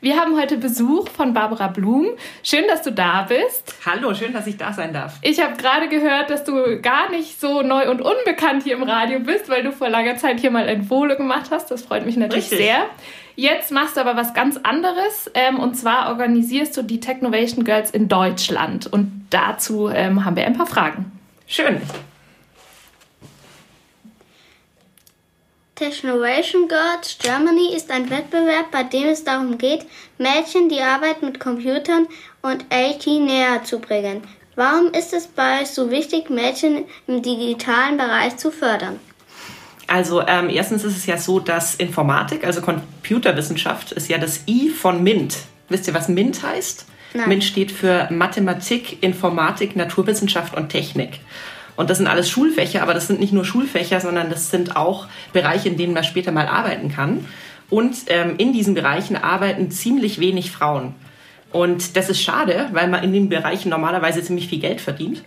Wir haben heute Besuch von Barbara Blum. Schön, dass du da bist. Hallo, schön, dass ich da sein darf. Ich habe gerade gehört, dass du gar nicht so neu und unbekannt hier im Radio bist, weil du vor langer Zeit hier mal ein Volo gemacht hast. Das freut mich natürlich Richtig. sehr. Jetzt machst du aber was ganz anderes ähm, und zwar organisierst du die Technovation Girls in Deutschland und dazu ähm, haben wir ein paar Fragen. Schön. Technovation Girls Germany ist ein Wettbewerb, bei dem es darum geht, Mädchen die Arbeit mit Computern und IT näher zu bringen. Warum ist es bei euch so wichtig, Mädchen im digitalen Bereich zu fördern? Also ähm, erstens ist es ja so, dass Informatik, also Computerwissenschaft, ist ja das I von MINT. Wisst ihr, was MINT heißt? Nein. MINT steht für Mathematik, Informatik, Naturwissenschaft und Technik. Und das sind alles Schulfächer, aber das sind nicht nur Schulfächer, sondern das sind auch Bereiche, in denen man später mal arbeiten kann. Und ähm, in diesen Bereichen arbeiten ziemlich wenig Frauen. Und das ist schade, weil man in den Bereichen normalerweise ziemlich viel Geld verdient.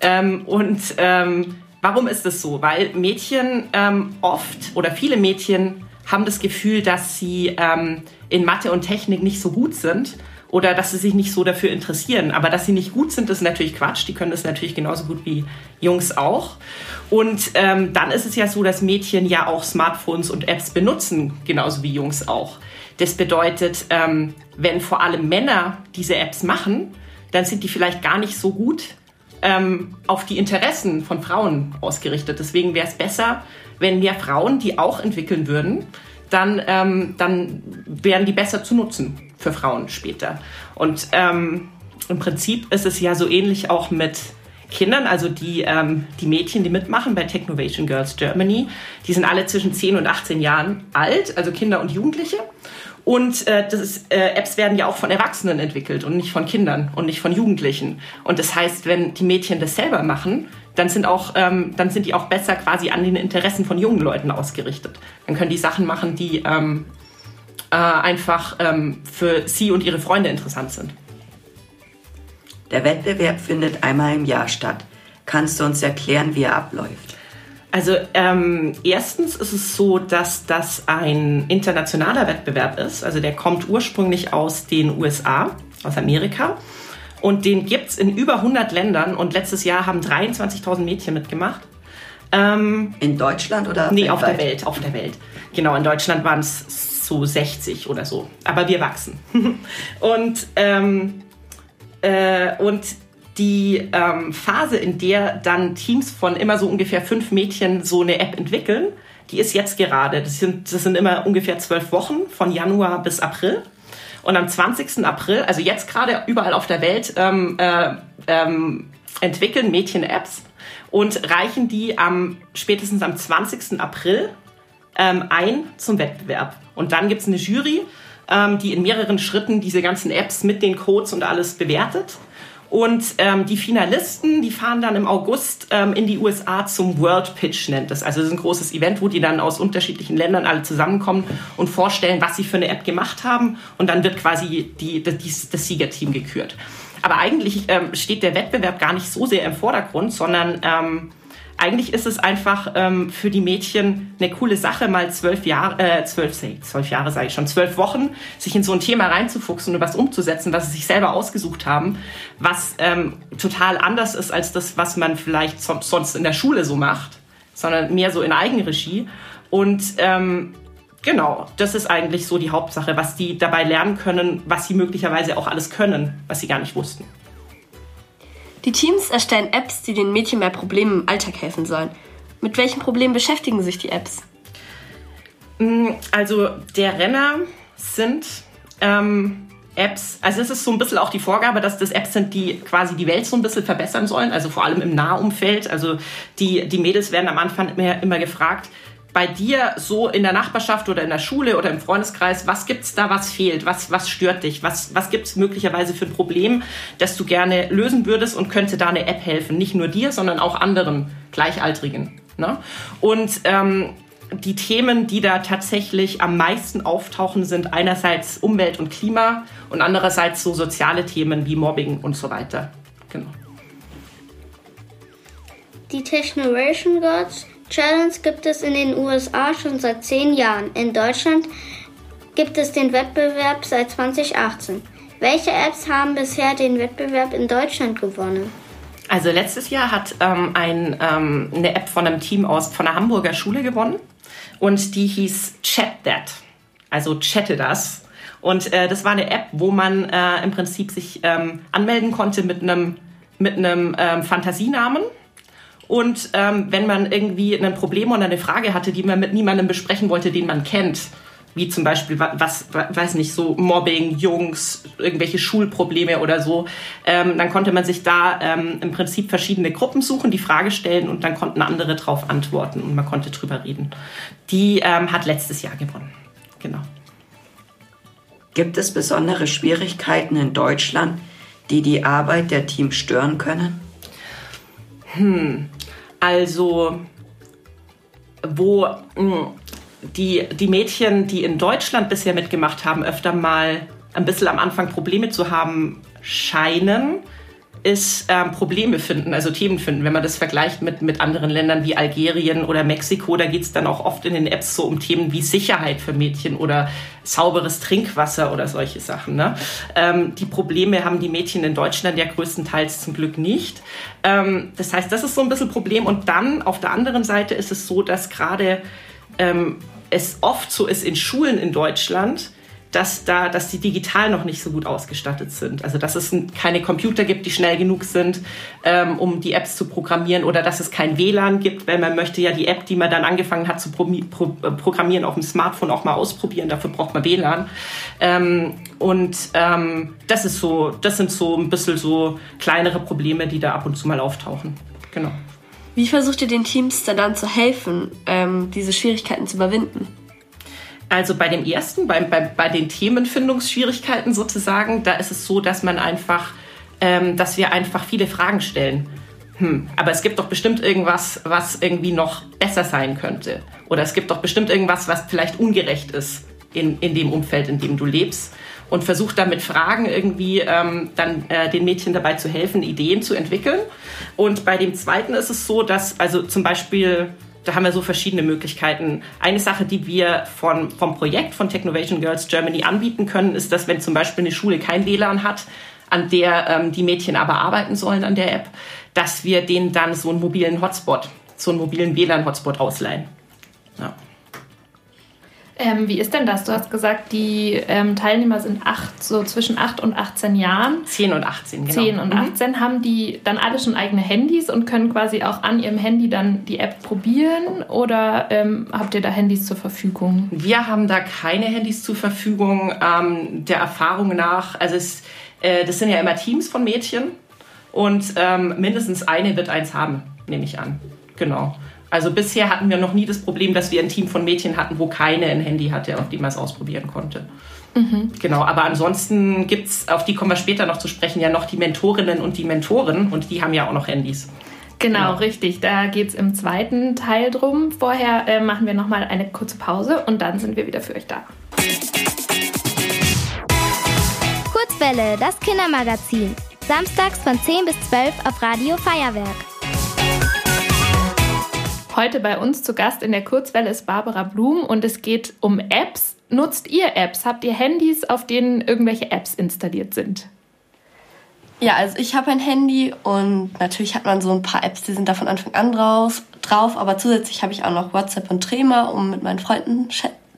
Ähm, und ähm, Warum ist das so? Weil Mädchen ähm, oft oder viele Mädchen haben das Gefühl, dass sie ähm, in Mathe und Technik nicht so gut sind oder dass sie sich nicht so dafür interessieren. Aber dass sie nicht gut sind, ist natürlich Quatsch. Die können das natürlich genauso gut wie Jungs auch. Und ähm, dann ist es ja so, dass Mädchen ja auch Smartphones und Apps benutzen, genauso wie Jungs auch. Das bedeutet, ähm, wenn vor allem Männer diese Apps machen, dann sind die vielleicht gar nicht so gut ähm, auf die Interessen von Frauen ausgerichtet. Deswegen wäre es besser, wenn mehr Frauen die auch entwickeln würden, dann, ähm, dann wären die besser zu nutzen für Frauen später. Und ähm, im Prinzip ist es ja so ähnlich auch mit Kindern, also die, ähm, die Mädchen, die mitmachen bei Technovation Girls Germany, die sind alle zwischen 10 und 18 Jahren alt, also Kinder und Jugendliche. Und äh, das ist, äh, Apps werden ja auch von Erwachsenen entwickelt und nicht von Kindern und nicht von Jugendlichen. Und das heißt, wenn die Mädchen das selber machen, dann sind, auch, ähm, dann sind die auch besser quasi an den Interessen von jungen Leuten ausgerichtet. Dann können die Sachen machen, die ähm, äh, einfach ähm, für sie und ihre Freunde interessant sind. Der Wettbewerb findet einmal im Jahr statt. Kannst du uns erklären, wie er abläuft? Also ähm, erstens ist es so, dass das ein internationaler Wettbewerb ist. Also der kommt ursprünglich aus den USA, aus Amerika. Und den gibt es in über 100 Ländern. Und letztes Jahr haben 23.000 Mädchen mitgemacht. Ähm, in Deutschland oder? Nee, auf der Welt. Auf der Welt. Genau, in Deutschland waren es so 60 oder so. Aber wir wachsen. und, ähm, äh, und die ähm, Phase, in der dann Teams von immer so ungefähr fünf Mädchen so eine App entwickeln, die ist jetzt gerade. Das sind, das sind immer ungefähr zwölf Wochen von Januar bis April. Und am 20. April, also jetzt gerade überall auf der Welt, ähm, äh, ähm, entwickeln Mädchen Apps und reichen die am spätestens am 20. April ähm, ein zum Wettbewerb. Und dann gibt es eine Jury, ähm, die in mehreren Schritten diese ganzen Apps mit den Codes und alles bewertet. Und ähm, die Finalisten, die fahren dann im August ähm, in die USA zum World Pitch, nennt es. Also das ist ein großes Event, wo die dann aus unterschiedlichen Ländern alle zusammenkommen und vorstellen, was sie für eine App gemacht haben. Und dann wird quasi die, die, das Siegerteam gekürt. Aber eigentlich ähm, steht der Wettbewerb gar nicht so sehr im Vordergrund, sondern ähm, eigentlich ist es einfach ähm, für die Mädchen eine coole Sache, mal zwölf Jahre, äh, zwölf, zwölf Jahre sage ich schon, zwölf Wochen, sich in so ein Thema reinzufuchsen und was umzusetzen, was sie sich selber ausgesucht haben, was ähm, total anders ist als das, was man vielleicht sonst in der Schule so macht, sondern mehr so in Eigenregie. Und ähm, genau, das ist eigentlich so die Hauptsache, was die dabei lernen können, was sie möglicherweise auch alles können, was sie gar nicht wussten. Die Teams erstellen Apps, die den Mädchen bei Problemen im Alltag helfen sollen. Mit welchen Problemen beschäftigen sich die Apps? Mm, also der Renner sind ähm, Apps, also es ist so ein bisschen auch die Vorgabe, dass das Apps sind, die quasi die Welt so ein bisschen verbessern sollen, also vor allem im Nahumfeld. Also die, die Mädels werden am Anfang immer, immer gefragt, bei dir so in der Nachbarschaft oder in der Schule oder im Freundeskreis, was gibt es da, was fehlt? Was, was stört dich? Was, was es möglicherweise für ein Problem, das du gerne lösen würdest und könnte da eine App helfen? Nicht nur dir, sondern auch anderen Gleichaltrigen. Ne? Und ähm, die Themen, die da tatsächlich am meisten auftauchen, sind einerseits Umwelt und Klima und andererseits so soziale Themen wie Mobbing und so weiter. Genau. Die Technoration Gods Challenge gibt es in den USA schon seit zehn Jahren. In Deutschland gibt es den Wettbewerb seit 2018. Welche Apps haben bisher den Wettbewerb in Deutschland gewonnen? Also letztes Jahr hat ähm, ein, ähm, eine App von einem Team aus von einer Hamburger Schule gewonnen und die hieß Chat That, also chatte das. Und äh, das war eine App, wo man äh, im Prinzip sich ähm, anmelden konnte mit einem mit einem ähm, Fantasienamen. Und ähm, wenn man irgendwie ein Problem oder eine Frage hatte, die man mit niemandem besprechen wollte, den man kennt, wie zum Beispiel, was, weiß nicht, so Mobbing, Jungs, irgendwelche Schulprobleme oder so. Ähm, dann konnte man sich da ähm, im Prinzip verschiedene Gruppen suchen, die Frage stellen und dann konnten andere darauf antworten und man konnte drüber reden. Die ähm, hat letztes Jahr gewonnen. Genau. Gibt es besondere Schwierigkeiten in Deutschland, die die Arbeit der Teams stören können? Hm, also wo mh, hm, die, die Mädchen, die in Deutschland bisher mitgemacht haben, öfter mal ein bisschen am Anfang Probleme zu haben scheinen, ist ähm, Probleme finden, also Themen finden. Wenn man das vergleicht mit, mit anderen Ländern wie Algerien oder Mexiko, da geht es dann auch oft in den Apps so um Themen wie Sicherheit für Mädchen oder sauberes Trinkwasser oder solche Sachen. Ne? Ähm, die Probleme haben die Mädchen in Deutschland ja größtenteils zum Glück nicht. Ähm, das heißt, das ist so ein bisschen Problem. Und dann auf der anderen Seite ist es so, dass gerade ähm, es oft so ist in Schulen in Deutschland, dass da, dass die digital noch nicht so gut ausgestattet sind. Also dass es keine Computer gibt, die schnell genug sind, ähm, um die Apps zu programmieren, oder dass es kein WLAN gibt, weil man möchte ja die App, die man dann angefangen hat zu pro pro äh, programmieren, auf dem Smartphone auch mal ausprobieren. Dafür braucht man WLAN. Ähm, und ähm, das ist so, das sind so ein bisschen so kleinere Probleme, die da ab und zu mal auftauchen. Genau. Wie versucht ihr den Teams da dann zu helfen, ähm, diese Schwierigkeiten zu überwinden? Also bei dem ersten, bei, bei, bei den Themenfindungsschwierigkeiten sozusagen, da ist es so, dass man einfach, ähm, dass wir einfach viele Fragen stellen. Hm, aber es gibt doch bestimmt irgendwas, was irgendwie noch besser sein könnte. Oder es gibt doch bestimmt irgendwas, was vielleicht ungerecht ist in, in dem Umfeld, in dem du lebst und versucht dann mit Fragen irgendwie ähm, dann äh, den Mädchen dabei zu helfen, Ideen zu entwickeln. Und bei dem zweiten ist es so, dass also zum Beispiel da haben wir so verschiedene Möglichkeiten. Eine Sache, die wir von, vom Projekt von Technovation Girls Germany anbieten können, ist, dass wenn zum Beispiel eine Schule kein WLAN hat, an der ähm, die Mädchen aber arbeiten sollen an der App, dass wir denen dann so einen mobilen Hotspot, so einen mobilen WLAN-Hotspot ausleihen. Ja. Ähm, wie ist denn das? Du hast gesagt, die ähm, Teilnehmer sind acht, so zwischen 8 und 18 Jahren. 10 und 18, genau. 10 und 18 mhm. haben die dann alle schon eigene Handys und können quasi auch an ihrem Handy dann die App probieren oder ähm, habt ihr da Handys zur Verfügung? Wir haben da keine Handys zur Verfügung. Ähm, der Erfahrung nach, also es, äh, das sind ja immer Teams von Mädchen und ähm, mindestens eine wird eins haben, nehme ich an. Genau. Also bisher hatten wir noch nie das Problem, dass wir ein Team von Mädchen hatten, wo keine ein Handy hatte, auf dem man es ausprobieren konnte. Mhm. Genau, aber ansonsten gibt es, auf die kommen wir später noch zu sprechen, ja noch die Mentorinnen und die Mentoren und die haben ja auch noch Handys. Genau, genau. richtig. Da geht es im zweiten Teil drum. Vorher äh, machen wir nochmal eine kurze Pause und dann sind wir wieder für euch da. Kurzwelle, das Kindermagazin. Samstags von 10 bis 12 auf Radio Feuerwerk. Heute bei uns zu Gast in der Kurzwelle ist Barbara Blum und es geht um Apps. Nutzt ihr Apps? Habt ihr Handys, auf denen irgendwelche Apps installiert sind? Ja, also ich habe ein Handy und natürlich hat man so ein paar Apps, die sind da von Anfang an drauf, drauf aber zusätzlich habe ich auch noch WhatsApp und Trema, um mit meinen Freunden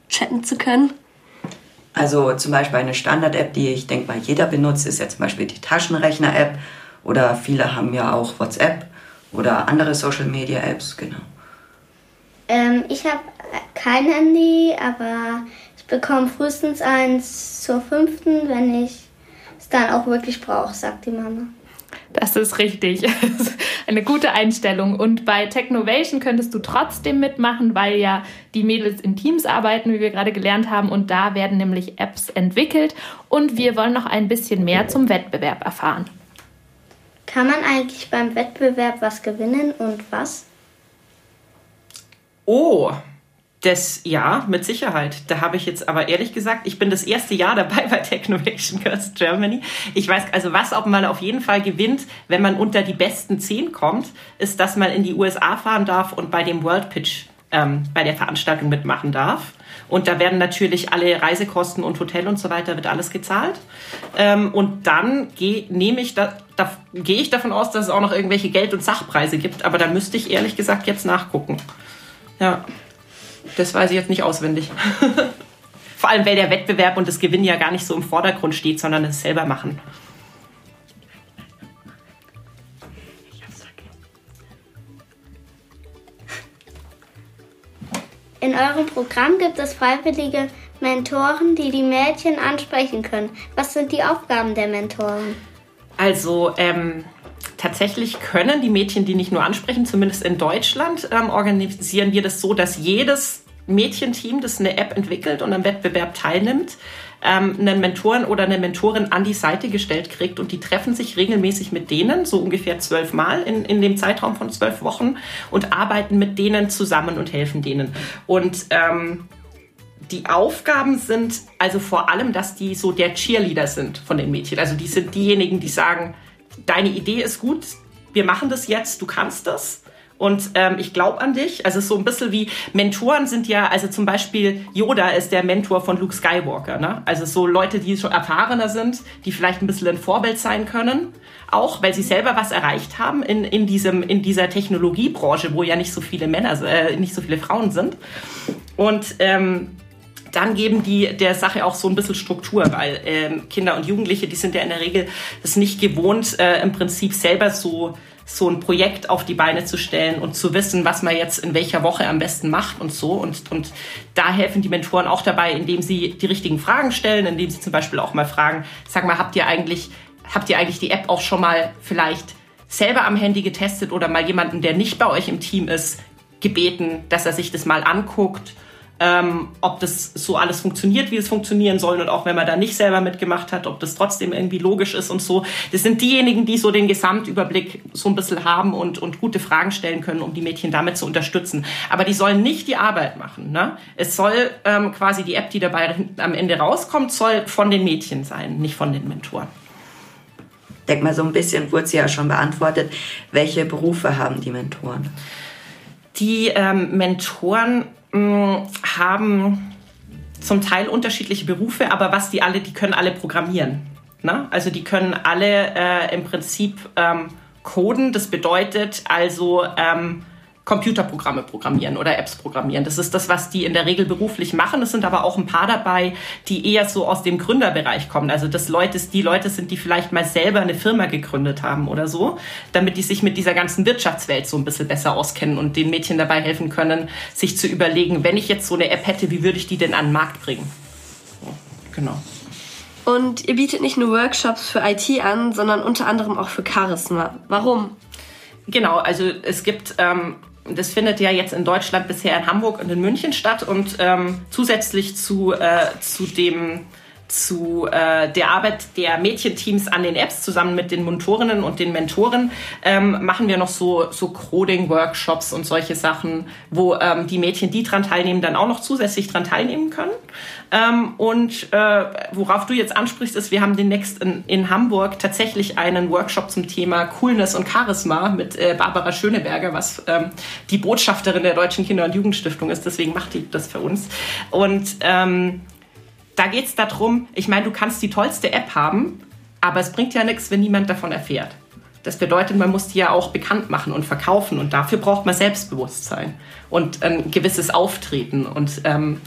chatten zu können. Also zum Beispiel eine Standard-App, die ich denke mal jeder benutzt, ist ja zum Beispiel die Taschenrechner-App oder viele haben ja auch WhatsApp oder andere Social-Media-Apps, genau. Ähm, ich habe kein Handy, aber ich bekomme frühestens eins zur fünften, wenn ich es dann auch wirklich brauche, sagt die Mama. Das ist richtig. Eine gute Einstellung. Und bei Technovation könntest du trotzdem mitmachen, weil ja die Mädels in Teams arbeiten, wie wir gerade gelernt haben. Und da werden nämlich Apps entwickelt. Und wir wollen noch ein bisschen mehr zum Wettbewerb erfahren. Kann man eigentlich beim Wettbewerb was gewinnen und was? Oh, das, ja, mit Sicherheit. Da habe ich jetzt aber ehrlich gesagt, ich bin das erste Jahr dabei bei Technovation Girls Germany. Ich weiß, also was ob man auf jeden Fall gewinnt, wenn man unter die besten zehn kommt, ist, dass man in die USA fahren darf und bei dem World Pitch ähm, bei der Veranstaltung mitmachen darf. Und da werden natürlich alle Reisekosten und Hotel und so weiter wird alles gezahlt. Ähm, und dann gehe ich da, da gehe ich davon aus, dass es auch noch irgendwelche Geld- und Sachpreise gibt. Aber da müsste ich ehrlich gesagt jetzt nachgucken. Ja, das weiß ich jetzt nicht auswendig. Vor allem, weil der Wettbewerb und das Gewinn ja gar nicht so im Vordergrund steht, sondern es selber machen. In eurem Programm gibt es freiwillige Mentoren, die die Mädchen ansprechen können. Was sind die Aufgaben der Mentoren? Also ähm, tatsächlich können die Mädchen die nicht nur ansprechen, zumindest in Deutschland ähm, organisieren wir das so, dass jedes Mädchenteam, das eine App entwickelt und am Wettbewerb teilnimmt, ähm, einen Mentoren oder eine Mentorin an die Seite gestellt kriegt und die treffen sich regelmäßig mit denen, so ungefähr zwölf Mal in, in dem Zeitraum von zwölf Wochen und arbeiten mit denen zusammen und helfen denen. Und ähm, die Aufgaben sind also vor allem, dass die so der Cheerleader sind von den Mädchen. Also die sind diejenigen, die sagen, deine Idee ist gut, wir machen das jetzt, du kannst das. Und ähm, ich glaube an dich. Also so ein bisschen wie Mentoren sind ja, also zum Beispiel Yoda ist der Mentor von Luke Skywalker. Ne? Also so Leute, die schon erfahrener sind, die vielleicht ein bisschen ein Vorbild sein können. Auch weil sie selber was erreicht haben in, in, diesem, in dieser Technologiebranche, wo ja nicht so viele Männer, äh, nicht so viele Frauen sind. Und ähm, dann geben die der Sache auch so ein bisschen Struktur, weil ähm, Kinder und Jugendliche, die sind ja in der Regel das nicht gewohnt, äh, im Prinzip selber so so ein Projekt auf die Beine zu stellen und zu wissen, was man jetzt in welcher Woche am besten macht und so. Und, und da helfen die Mentoren auch dabei, indem sie die richtigen Fragen stellen, indem sie zum Beispiel auch mal fragen, sag mal, habt ihr eigentlich, habt ihr eigentlich die App auch schon mal vielleicht selber am Handy getestet oder mal jemanden, der nicht bei euch im Team ist, gebeten, dass er sich das mal anguckt ähm, ob das so alles funktioniert, wie es funktionieren soll und auch wenn man da nicht selber mitgemacht hat, ob das trotzdem irgendwie logisch ist und so. Das sind diejenigen, die so den Gesamtüberblick so ein bisschen haben und, und gute Fragen stellen können, um die Mädchen damit zu unterstützen. Aber die sollen nicht die Arbeit machen. Ne? Es soll ähm, quasi die App, die dabei am Ende rauskommt, soll von den Mädchen sein, nicht von den Mentoren. Denk mal, so ein bisschen wurde sie ja schon beantwortet. Welche Berufe haben die Mentoren? Die ähm, Mentoren haben zum Teil unterschiedliche Berufe, aber was die alle, die können alle programmieren. Ne? Also die können alle äh, im Prinzip ähm, coden. Das bedeutet also ähm, Computerprogramme programmieren oder Apps programmieren. Das ist das, was die in der Regel beruflich machen. Es sind aber auch ein paar dabei, die eher so aus dem Gründerbereich kommen. Also das Leute, die Leute sind, die vielleicht mal selber eine Firma gegründet haben oder so, damit die sich mit dieser ganzen Wirtschaftswelt so ein bisschen besser auskennen und den Mädchen dabei helfen können, sich zu überlegen, wenn ich jetzt so eine App hätte, wie würde ich die denn an den Markt bringen? Genau. Und ihr bietet nicht nur Workshops für IT an, sondern unter anderem auch für Charisma. Warum? Genau, also es gibt ähm, das findet ja jetzt in Deutschland bisher in Hamburg und in München statt und ähm, zusätzlich zu, äh, zu dem zu äh, der Arbeit der Mädchenteams an den Apps zusammen mit den Mentorinnen und den Mentoren ähm, machen wir noch so, so Coding-Workshops und solche Sachen, wo ähm, die Mädchen, die dran teilnehmen, dann auch noch zusätzlich dran teilnehmen können. Ähm, und äh, worauf du jetzt ansprichst, ist, wir haben demnächst in, in Hamburg tatsächlich einen Workshop zum Thema Coolness und Charisma mit äh, Barbara Schöneberger, was ähm, die Botschafterin der Deutschen Kinder- und Jugendstiftung ist. Deswegen macht die das für uns. Und ähm, da geht es darum, ich meine, du kannst die tollste App haben, aber es bringt ja nichts, wenn niemand davon erfährt. Das bedeutet, man muss die ja auch bekannt machen und verkaufen und dafür braucht man Selbstbewusstsein und ein gewisses Auftreten und ähm,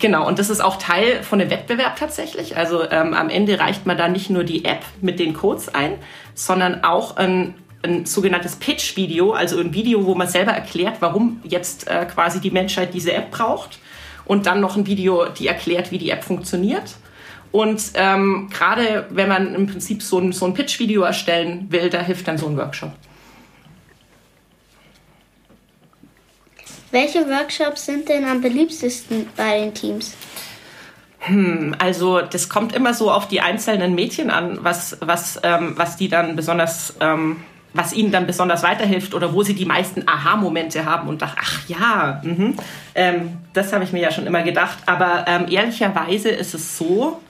Genau, und das ist auch Teil von dem Wettbewerb tatsächlich. Also ähm, am Ende reicht man da nicht nur die App mit den Codes ein, sondern auch ein, ein sogenanntes Pitch-Video, also ein Video, wo man selber erklärt, warum jetzt äh, quasi die Menschheit diese App braucht und dann noch ein Video, die erklärt, wie die App funktioniert. Und ähm, gerade wenn man im Prinzip so ein, so ein Pitch-Video erstellen will, da hilft dann so ein Workshop. Welche Workshops sind denn am beliebtesten bei den Teams? Hm, also das kommt immer so auf die einzelnen Mädchen an, was, was, ähm, was die dann besonders ähm, was ihnen dann besonders weiterhilft oder wo sie die meisten Aha-Momente haben und dachten, ach ja, mh, ähm, das habe ich mir ja schon immer gedacht. Aber ähm, ehrlicherweise ist es so,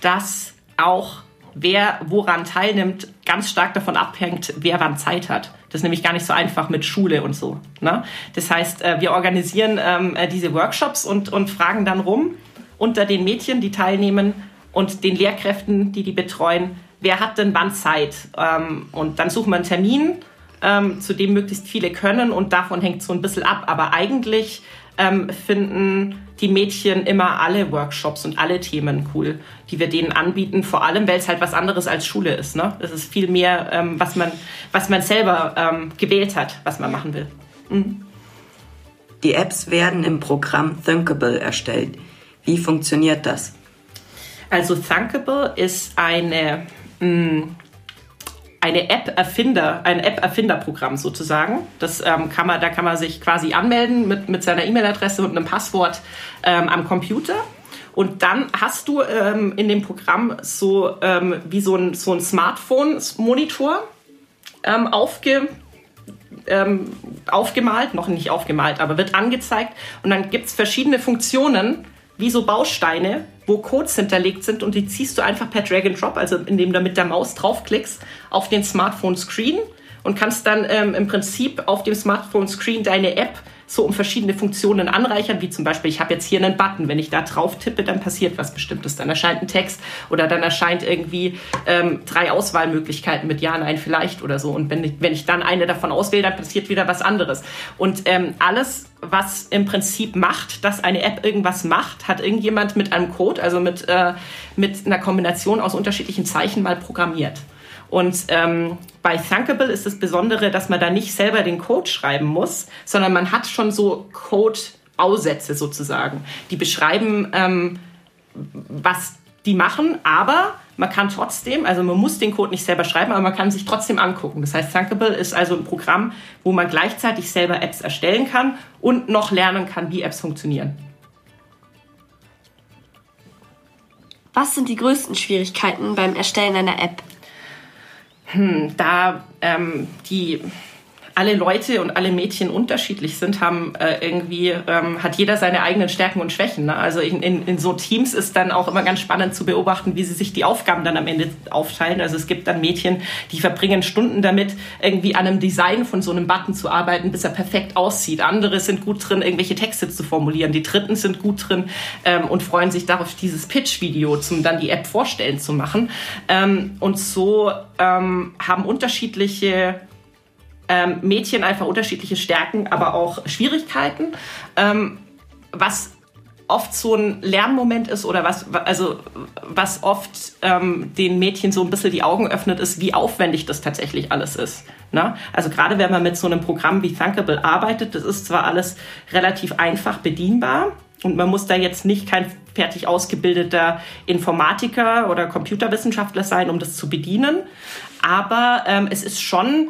dass auch wer woran teilnimmt, ganz stark davon abhängt, wer wann Zeit hat. Das ist nämlich gar nicht so einfach mit Schule und so. Ne? Das heißt, äh, wir organisieren ähm, äh, diese Workshops und, und fragen dann rum unter den Mädchen, die teilnehmen und den Lehrkräften, die die betreuen, wer hat denn wann Zeit? Ähm, und dann suchen wir einen Termin, ähm, zu dem möglichst viele können und davon hängt so ein bisschen ab. Aber eigentlich ähm, finden die Mädchen immer alle Workshops und alle Themen cool, die wir denen anbieten. Vor allem, weil es halt was anderes als Schule ist. Ne? Es ist viel mehr, ähm, was, man, was man selber ähm, gewählt hat, was man machen will. Mhm. Die Apps werden im Programm Thinkable erstellt. Wie funktioniert das? Also Thinkable ist eine eine App-Erfinder, ein App-Erfinderprogramm sozusagen. Das ähm, kann man, da kann man sich quasi anmelden mit, mit seiner E-Mail-Adresse und einem Passwort ähm, am Computer. Und dann hast du ähm, in dem Programm so ähm, wie so ein, so ein Smartphone-Monitor ähm, aufge, ähm, aufgemalt, noch nicht aufgemalt, aber wird angezeigt. Und dann gibt es verschiedene Funktionen, wie so Bausteine, wo Codes hinterlegt sind und die ziehst du einfach per Drag and Drop, also indem du mit der Maus draufklickst, auf den Smartphone-Screen und kannst dann ähm, im Prinzip auf dem Smartphone-Screen deine App so um verschiedene Funktionen anreichern, wie zum Beispiel, ich habe jetzt hier einen Button, wenn ich da drauf tippe, dann passiert was Bestimmtes, dann erscheint ein Text oder dann erscheint irgendwie ähm, drei Auswahlmöglichkeiten mit Ja, Nein, vielleicht oder so. Und wenn ich, wenn ich dann eine davon auswähle, dann passiert wieder was anderes. Und ähm, alles, was im Prinzip macht, dass eine App irgendwas macht, hat irgendjemand mit einem Code, also mit, äh, mit einer Kombination aus unterschiedlichen Zeichen mal programmiert. Und ähm, bei Thunkable ist das Besondere, dass man da nicht selber den Code schreiben muss, sondern man hat schon so Code-Aussätze sozusagen, die beschreiben, ähm, was die machen, aber man kann trotzdem, also man muss den Code nicht selber schreiben, aber man kann sich trotzdem angucken. Das heißt, Thunkable ist also ein Programm, wo man gleichzeitig selber Apps erstellen kann und noch lernen kann, wie Apps funktionieren. Was sind die größten Schwierigkeiten beim Erstellen einer App? Hm, da ähm, die alle Leute und alle Mädchen unterschiedlich sind, haben äh, irgendwie, ähm, hat jeder seine eigenen Stärken und Schwächen. Ne? Also in, in, in so Teams ist dann auch immer ganz spannend zu beobachten, wie sie sich die Aufgaben dann am Ende aufteilen. Also es gibt dann Mädchen, die verbringen Stunden damit, irgendwie an einem Design von so einem Button zu arbeiten, bis er perfekt aussieht. Andere sind gut drin, irgendwelche Texte zu formulieren. Die Dritten sind gut drin ähm, und freuen sich darauf, dieses Pitch-Video zum dann die App vorstellen zu machen. Ähm, und so ähm, haben unterschiedliche ähm, Mädchen einfach unterschiedliche Stärken, aber auch Schwierigkeiten. Ähm, was oft so ein Lernmoment ist oder was, also, was oft ähm, den Mädchen so ein bisschen die Augen öffnet, ist, wie aufwendig das tatsächlich alles ist. Ne? Also gerade wenn man mit so einem Programm wie Thunkable arbeitet, das ist zwar alles relativ einfach bedienbar und man muss da jetzt nicht kein fertig ausgebildeter Informatiker oder Computerwissenschaftler sein, um das zu bedienen, aber ähm, es ist schon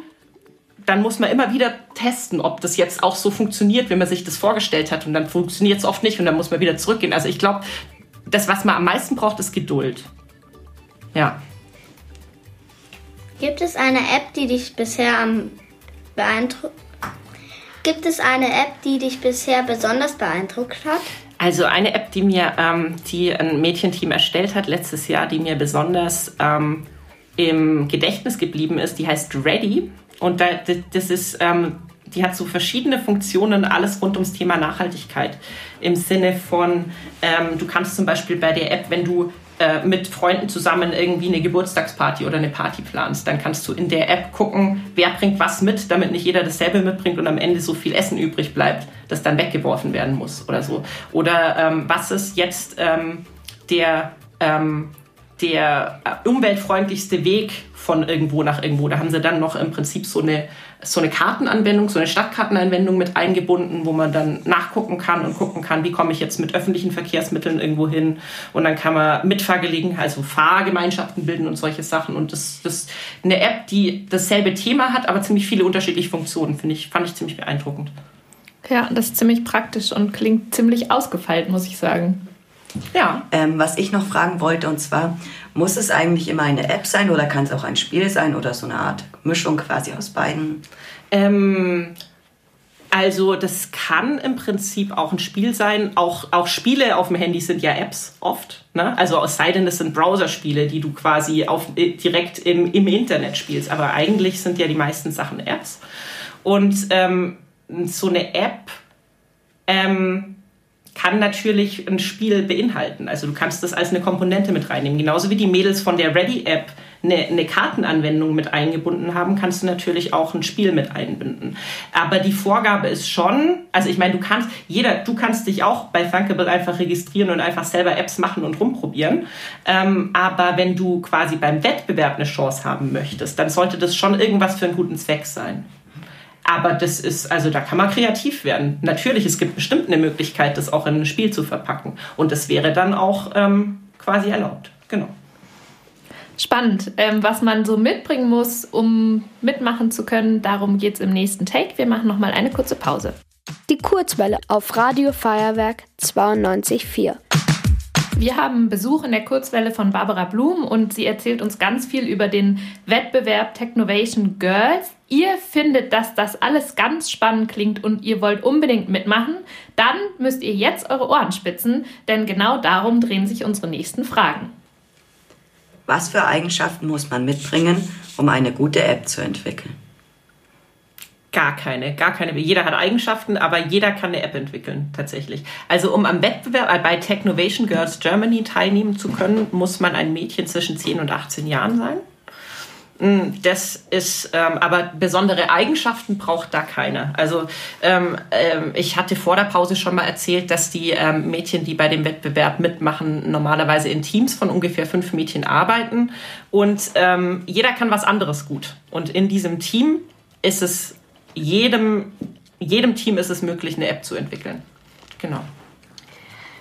dann muss man immer wieder testen, ob das jetzt auch so funktioniert, wie man sich das vorgestellt hat. Und dann funktioniert es oft nicht und dann muss man wieder zurückgehen. Also ich glaube, das, was man am meisten braucht, ist Geduld. Ja. Gibt es eine App, die dich bisher am beeindruckt? Gibt es eine App, die dich bisher besonders beeindruckt hat? Also eine App, die mir, ähm, die ein Mädchenteam erstellt hat letztes Jahr, die mir besonders ähm, im Gedächtnis geblieben ist, die heißt Ready. Und da, das ist, ähm, die hat so verschiedene Funktionen, alles rund ums Thema Nachhaltigkeit. Im Sinne von, ähm, du kannst zum Beispiel bei der App, wenn du äh, mit Freunden zusammen irgendwie eine Geburtstagsparty oder eine Party planst, dann kannst du in der App gucken, wer bringt was mit, damit nicht jeder dasselbe mitbringt und am Ende so viel Essen übrig bleibt, das dann weggeworfen werden muss oder so. Oder ähm, was ist jetzt ähm, der ähm, der äh, umweltfreundlichste Weg von irgendwo nach irgendwo. Da haben sie dann noch im Prinzip so eine, so eine Kartenanwendung, so eine Stadtkartenanwendung mit eingebunden, wo man dann nachgucken kann und gucken kann, wie komme ich jetzt mit öffentlichen Verkehrsmitteln irgendwo hin. Und dann kann man Mitfahrgelegenheit, also Fahrgemeinschaften bilden und solche Sachen. Und das ist eine App, die dasselbe Thema hat, aber ziemlich viele unterschiedliche Funktionen, finde ich, fand ich ziemlich beeindruckend. Ja, das ist ziemlich praktisch und klingt ziemlich ausgefeilt, muss ich sagen. Ja. Ähm, was ich noch fragen wollte, und zwar, muss es eigentlich immer eine App sein oder kann es auch ein Spiel sein oder so eine Art Mischung quasi aus beiden? Ähm, Also das kann im Prinzip auch ein Spiel sein. Auch, auch Spiele auf dem Handy sind ja Apps oft. Ne? Also es sei denn, es sind Browserspiele, die du quasi auf, äh, direkt im, im Internet spielst. Aber eigentlich sind ja die meisten Sachen Apps. Und ähm, so eine App ähm, kann natürlich ein Spiel beinhalten. Also du kannst das als eine Komponente mit reinnehmen. Genauso wie die Mädels von der Ready-App eine, eine Kartenanwendung mit eingebunden haben, kannst du natürlich auch ein Spiel mit einbinden. Aber die Vorgabe ist schon, also ich meine, du kannst, jeder, du kannst dich auch bei Thunkable einfach registrieren und einfach selber Apps machen und rumprobieren. Ähm, aber wenn du quasi beim Wettbewerb eine Chance haben möchtest, dann sollte das schon irgendwas für einen guten Zweck sein. Aber das ist, also da kann man kreativ werden. Natürlich, es gibt bestimmt eine Möglichkeit, das auch in ein Spiel zu verpacken. Und das wäre dann auch ähm, quasi erlaubt. Genau. Spannend, ähm, was man so mitbringen muss, um mitmachen zu können. Darum geht es im nächsten Take. Wir machen nochmal eine kurze Pause. Die Kurzwelle auf Radio Feuerwerk 92.4. Wir haben Besuch in der Kurzwelle von Barbara Blum und sie erzählt uns ganz viel über den Wettbewerb Technovation Girls. Ihr findet, dass das alles ganz spannend klingt und ihr wollt unbedingt mitmachen, dann müsst ihr jetzt eure Ohren spitzen, denn genau darum drehen sich unsere nächsten Fragen. Was für Eigenschaften muss man mitbringen, um eine gute App zu entwickeln? Gar keine, gar keine. Jeder hat Eigenschaften, aber jeder kann eine App entwickeln, tatsächlich. Also um am Wettbewerb äh, bei Technovation Girls Germany teilnehmen zu können, muss man ein Mädchen zwischen 10 und 18 Jahren sein. Mm, das ist, ähm, aber besondere Eigenschaften braucht da keine. Also ähm, ähm, ich hatte vor der Pause schon mal erzählt, dass die ähm, Mädchen, die bei dem Wettbewerb mitmachen, normalerweise in Teams von ungefähr fünf Mädchen arbeiten und ähm, jeder kann was anderes gut. Und in diesem Team ist es jedem, jedem Team ist es möglich, eine App zu entwickeln. Genau.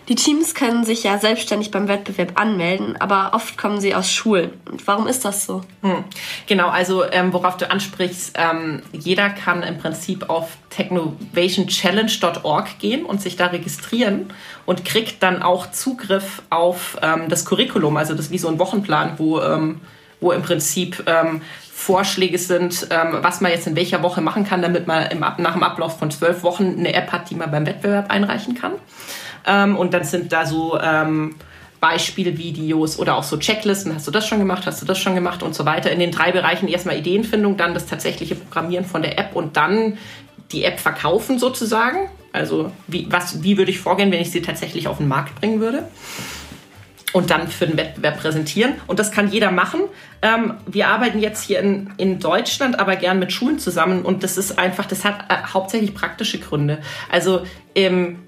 Die Teams können sich ja selbstständig beim Wettbewerb anmelden, aber oft kommen sie aus Schulen. Und warum ist das so? Hm. Genau, also ähm, worauf du ansprichst, ähm, jeder kann im Prinzip auf technovationchallenge.org gehen und sich da registrieren und kriegt dann auch Zugriff auf ähm, das Curriculum, also das ist wie so ein Wochenplan, wo, ähm, wo im Prinzip ähm, Vorschläge sind, ähm, was man jetzt in welcher Woche machen kann, damit man im, nach dem Ablauf von zwölf Wochen eine App hat, die man beim Wettbewerb einreichen kann. Ähm, und dann sind da so ähm, Beispielvideos oder auch so Checklisten. Hast du das schon gemacht? Hast du das schon gemacht? Und so weiter. In den drei Bereichen erstmal Ideenfindung, dann das tatsächliche Programmieren von der App und dann die App verkaufen sozusagen. Also wie, was, wie würde ich vorgehen, wenn ich sie tatsächlich auf den Markt bringen würde? Und dann für den Wettbewerb präsentieren. Und das kann jeder machen. Ähm, wir arbeiten jetzt hier in, in Deutschland, aber gern mit Schulen zusammen. Und das ist einfach, das hat äh, hauptsächlich praktische Gründe. Also ähm,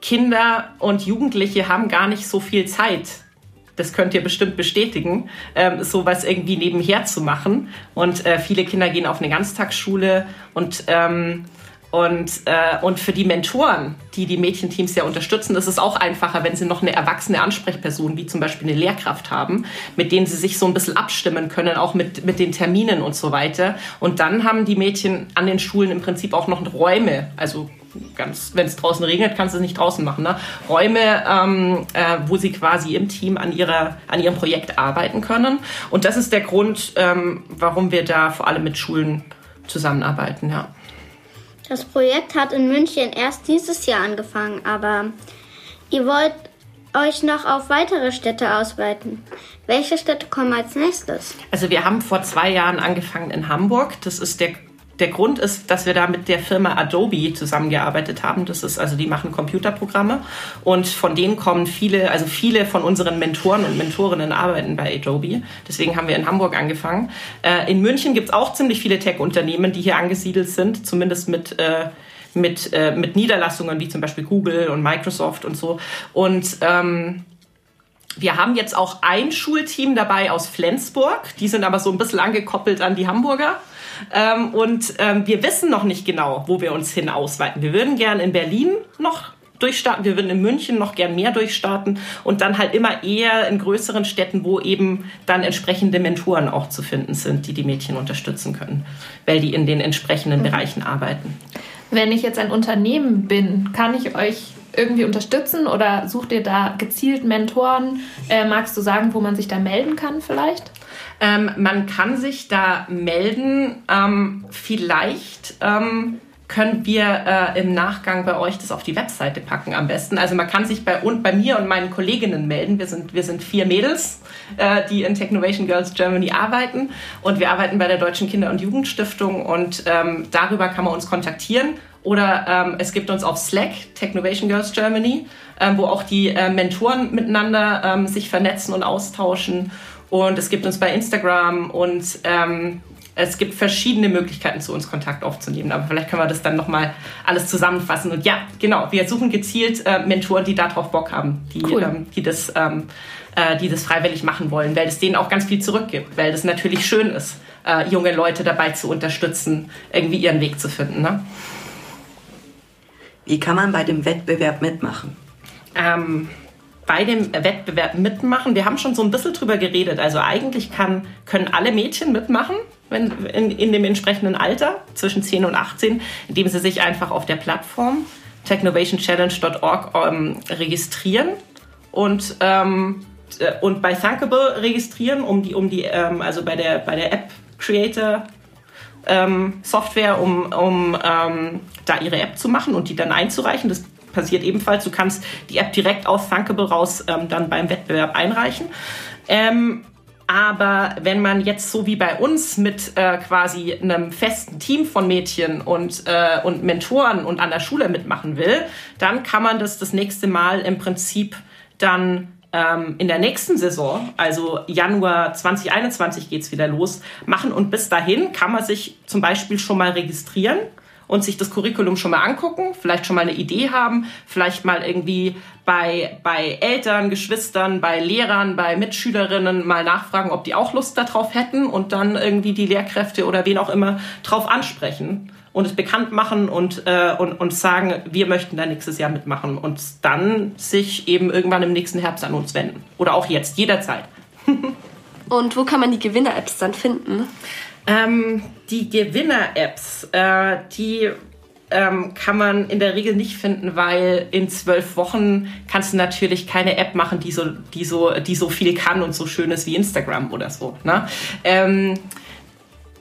Kinder und Jugendliche haben gar nicht so viel Zeit. Das könnt ihr bestimmt bestätigen, ähm, sowas irgendwie nebenher zu machen. Und äh, viele Kinder gehen auf eine Ganztagsschule und ähm, und, äh, und für die Mentoren, die die Mädchenteams ja unterstützen, ist es auch einfacher, wenn sie noch eine erwachsene Ansprechperson, wie zum Beispiel eine Lehrkraft haben, mit denen sie sich so ein bisschen abstimmen können, auch mit, mit den Terminen und so weiter. Und dann haben die Mädchen an den Schulen im Prinzip auch noch Räume, also wenn es draußen regnet, kannst du es nicht draußen machen. Ne? Räume, ähm, äh, wo sie quasi im Team an, ihrer, an ihrem Projekt arbeiten können. Und das ist der Grund, ähm, warum wir da vor allem mit Schulen zusammenarbeiten. Ja. Das Projekt hat in München erst dieses Jahr angefangen, aber ihr wollt euch noch auf weitere Städte ausweiten. Welche Städte kommen als nächstes? Also wir haben vor zwei Jahren angefangen in Hamburg. Das ist der der Grund ist, dass wir da mit der Firma Adobe zusammengearbeitet haben. Das ist also, die machen Computerprogramme und von denen kommen viele, also viele von unseren Mentoren und Mentorinnen arbeiten bei Adobe. Deswegen haben wir in Hamburg angefangen. Äh, in München gibt es auch ziemlich viele Tech-Unternehmen, die hier angesiedelt sind, zumindest mit äh, mit, äh, mit Niederlassungen wie zum Beispiel Google und Microsoft und so. Und ähm, wir haben jetzt auch ein Schulteam dabei aus Flensburg. Die sind aber so ein bisschen angekoppelt an die Hamburger. Ähm, und ähm, wir wissen noch nicht genau, wo wir uns hin ausweiten. Wir würden gern in Berlin noch durchstarten. Wir würden in München noch gern mehr durchstarten und dann halt immer eher in größeren Städten, wo eben dann entsprechende Mentoren auch zu finden sind, die die Mädchen unterstützen können, weil die in den entsprechenden mhm. Bereichen arbeiten. Wenn ich jetzt ein Unternehmen bin, kann ich euch irgendwie unterstützen oder sucht ihr da gezielt Mentoren? Äh, magst du sagen, wo man sich da melden kann vielleicht? Ähm, man kann sich da melden, ähm, vielleicht ähm, können wir äh, im Nachgang bei euch das auf die Webseite packen am besten. Also man kann sich bei, und bei mir und meinen Kolleginnen melden. Wir sind, wir sind vier Mädels, äh, die in Technovation Girls Germany arbeiten und wir arbeiten bei der Deutschen Kinder- und Jugendstiftung und ähm, darüber kann man uns kontaktieren. Oder ähm, es gibt uns auf Slack, Technovation Girls Germany, ähm, wo auch die äh, Mentoren miteinander ähm, sich vernetzen und austauschen. Und es gibt uns bei Instagram und ähm, es gibt verschiedene Möglichkeiten, zu uns Kontakt aufzunehmen. Aber vielleicht können wir das dann nochmal alles zusammenfassen. Und ja, genau, wir suchen gezielt äh, Mentoren, die darauf Bock haben, die, cool. ähm, die, das, ähm, äh, die das freiwillig machen wollen, weil es denen auch ganz viel zurückgibt, weil das natürlich schön ist, äh, junge Leute dabei zu unterstützen, irgendwie ihren Weg zu finden. Ne? Wie kann man bei dem Wettbewerb mitmachen? Ähm, bei dem Wettbewerb mitmachen. Wir haben schon so ein bisschen drüber geredet. Also eigentlich kann, können alle Mädchen mitmachen wenn, in, in dem entsprechenden Alter, zwischen 10 und 18, indem sie sich einfach auf der Plattform technovationchallenge.org ähm, registrieren und, ähm, äh, und bei Thunkable registrieren, um die, um die ähm, also bei der, bei der App Creator ähm, Software, um, um ähm, da ihre App zu machen und die dann einzureichen. Das passiert ebenfalls. Du kannst die App direkt aus Thunkable raus ähm, dann beim Wettbewerb einreichen. Ähm, aber wenn man jetzt so wie bei uns mit äh, quasi einem festen Team von Mädchen und, äh, und Mentoren und an der Schule mitmachen will, dann kann man das das nächste Mal im Prinzip dann ähm, in der nächsten Saison, also Januar 2021 geht's wieder los, machen. Und bis dahin kann man sich zum Beispiel schon mal registrieren und sich das Curriculum schon mal angucken, vielleicht schon mal eine Idee haben, vielleicht mal irgendwie bei, bei Eltern, Geschwistern, bei Lehrern, bei Mitschülerinnen mal nachfragen, ob die auch Lust darauf hätten und dann irgendwie die Lehrkräfte oder wen auch immer drauf ansprechen und es bekannt machen und, äh, und, und sagen, wir möchten da nächstes Jahr mitmachen und dann sich eben irgendwann im nächsten Herbst an uns wenden. Oder auch jetzt, jederzeit. und wo kann man die Gewinner-Apps dann finden? Ähm, die Gewinner-Apps, äh, die ähm, kann man in der Regel nicht finden, weil in zwölf Wochen kannst du natürlich keine App machen, die so, die so, die so viel kann und so schön ist wie Instagram oder so. Ne? Ähm,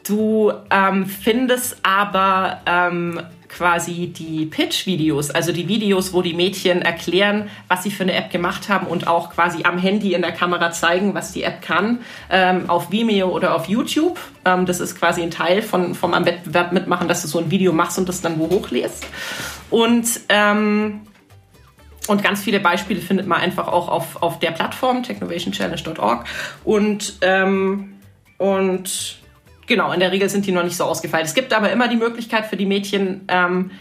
du ähm, findest aber ähm, quasi die Pitch-Videos, also die Videos, wo die Mädchen erklären, was sie für eine App gemacht haben und auch quasi am Handy in der Kamera zeigen, was die App kann, ähm, auf Vimeo oder auf YouTube. Ähm, das ist quasi ein Teil von, vom am Wettbewerb mitmachen, dass du so ein Video machst und das dann wo hochlässt. Und ähm, und ganz viele Beispiele findet man einfach auch auf, auf der Plattform technovationchallenge.org. Und, ähm, und Genau, in der Regel sind die noch nicht so ausgefeilt. Es gibt aber immer die Möglichkeit für die Mädchen, ähm,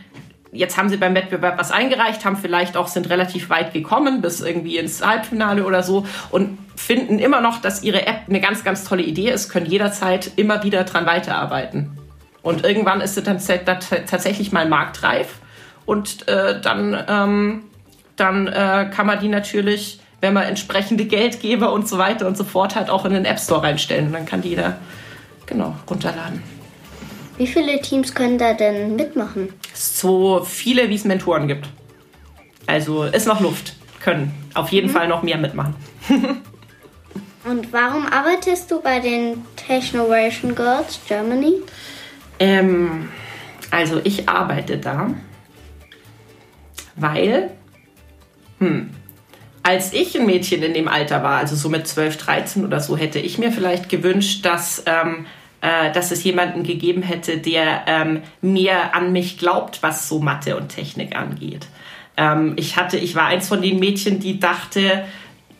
jetzt haben sie beim Wettbewerb was eingereicht, haben vielleicht auch, sind relativ weit gekommen, bis irgendwie ins Halbfinale oder so und finden immer noch, dass ihre App eine ganz, ganz tolle Idee ist, können jederzeit immer wieder dran weiterarbeiten. Und irgendwann ist sie dann tatsächlich mal marktreif und äh, dann, ähm, dann äh, kann man die natürlich, wenn man entsprechende Geldgeber und so weiter und so fort hat, auch in den App Store reinstellen. Und dann kann die da genau, runterladen. Wie viele Teams können da denn mitmachen? So viele, wie es Mentoren gibt. Also ist noch Luft. Können auf jeden mhm. Fall noch mehr mitmachen. Und warum arbeitest du bei den Technovation Girls Germany? Ähm, also ich arbeite da, weil, hm, als ich ein Mädchen in dem Alter war, also so mit 12, 13 oder so, hätte ich mir vielleicht gewünscht, dass, ähm, äh, dass es jemanden gegeben hätte, der ähm, mehr an mich glaubt, was so Mathe und Technik angeht. Ähm, ich hatte, ich war eins von den Mädchen, die dachte,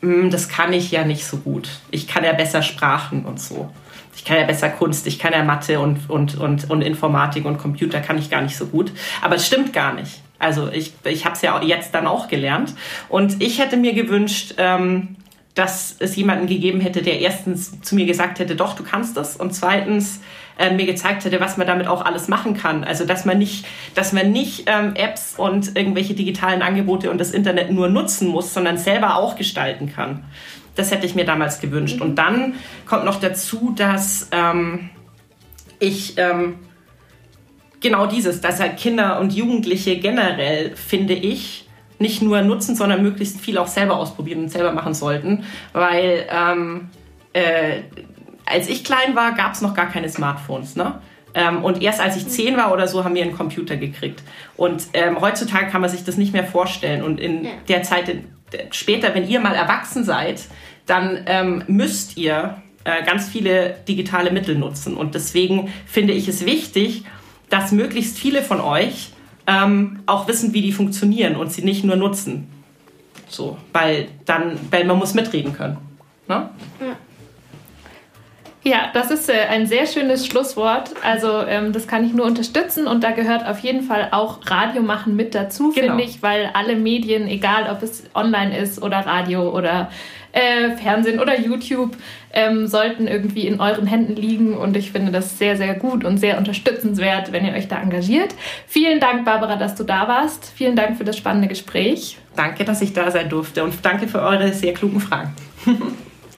hm, das kann ich ja nicht so gut. Ich kann ja besser Sprachen und so. Ich kann ja besser Kunst, ich kann ja Mathe und, und, und, und Informatik und Computer kann ich gar nicht so gut. Aber es stimmt gar nicht. Also ich, ich habe es ja jetzt dann auch gelernt. Und ich hätte mir gewünscht, ähm, dass es jemanden gegeben hätte, der erstens zu mir gesagt hätte, doch, du kannst das. Und zweitens äh, mir gezeigt hätte, was man damit auch alles machen kann. Also dass man nicht, dass man nicht ähm, Apps und irgendwelche digitalen Angebote und das Internet nur nutzen muss, sondern selber auch gestalten kann. Das hätte ich mir damals gewünscht. Und dann kommt noch dazu, dass ähm, ich ähm, genau dieses, dass halt Kinder und Jugendliche generell, finde ich, nicht nur nutzen, sondern möglichst viel auch selber ausprobieren und selber machen sollten. Weil ähm, äh, als ich klein war, gab es noch gar keine Smartphones. Ne? Ähm, und erst als ich zehn war oder so, haben wir einen Computer gekriegt. Und ähm, heutzutage kann man sich das nicht mehr vorstellen. Und in ja. der Zeit in, später, wenn ihr mal erwachsen seid, dann ähm, müsst ihr äh, ganz viele digitale Mittel nutzen. Und deswegen finde ich es wichtig, dass möglichst viele von euch ähm, auch wissen, wie die funktionieren und sie nicht nur nutzen. So, weil dann, weil man muss mitreden können. Ne? Ja. Ja, das ist äh, ein sehr schönes Schlusswort. Also ähm, das kann ich nur unterstützen und da gehört auf jeden Fall auch Radio machen mit dazu, genau. finde ich, weil alle Medien, egal ob es online ist oder Radio oder äh, Fernsehen oder YouTube, ähm, sollten irgendwie in euren Händen liegen und ich finde das sehr, sehr gut und sehr unterstützenswert, wenn ihr euch da engagiert. Vielen Dank, Barbara, dass du da warst. Vielen Dank für das spannende Gespräch. Danke, dass ich da sein durfte und danke für eure sehr klugen Fragen.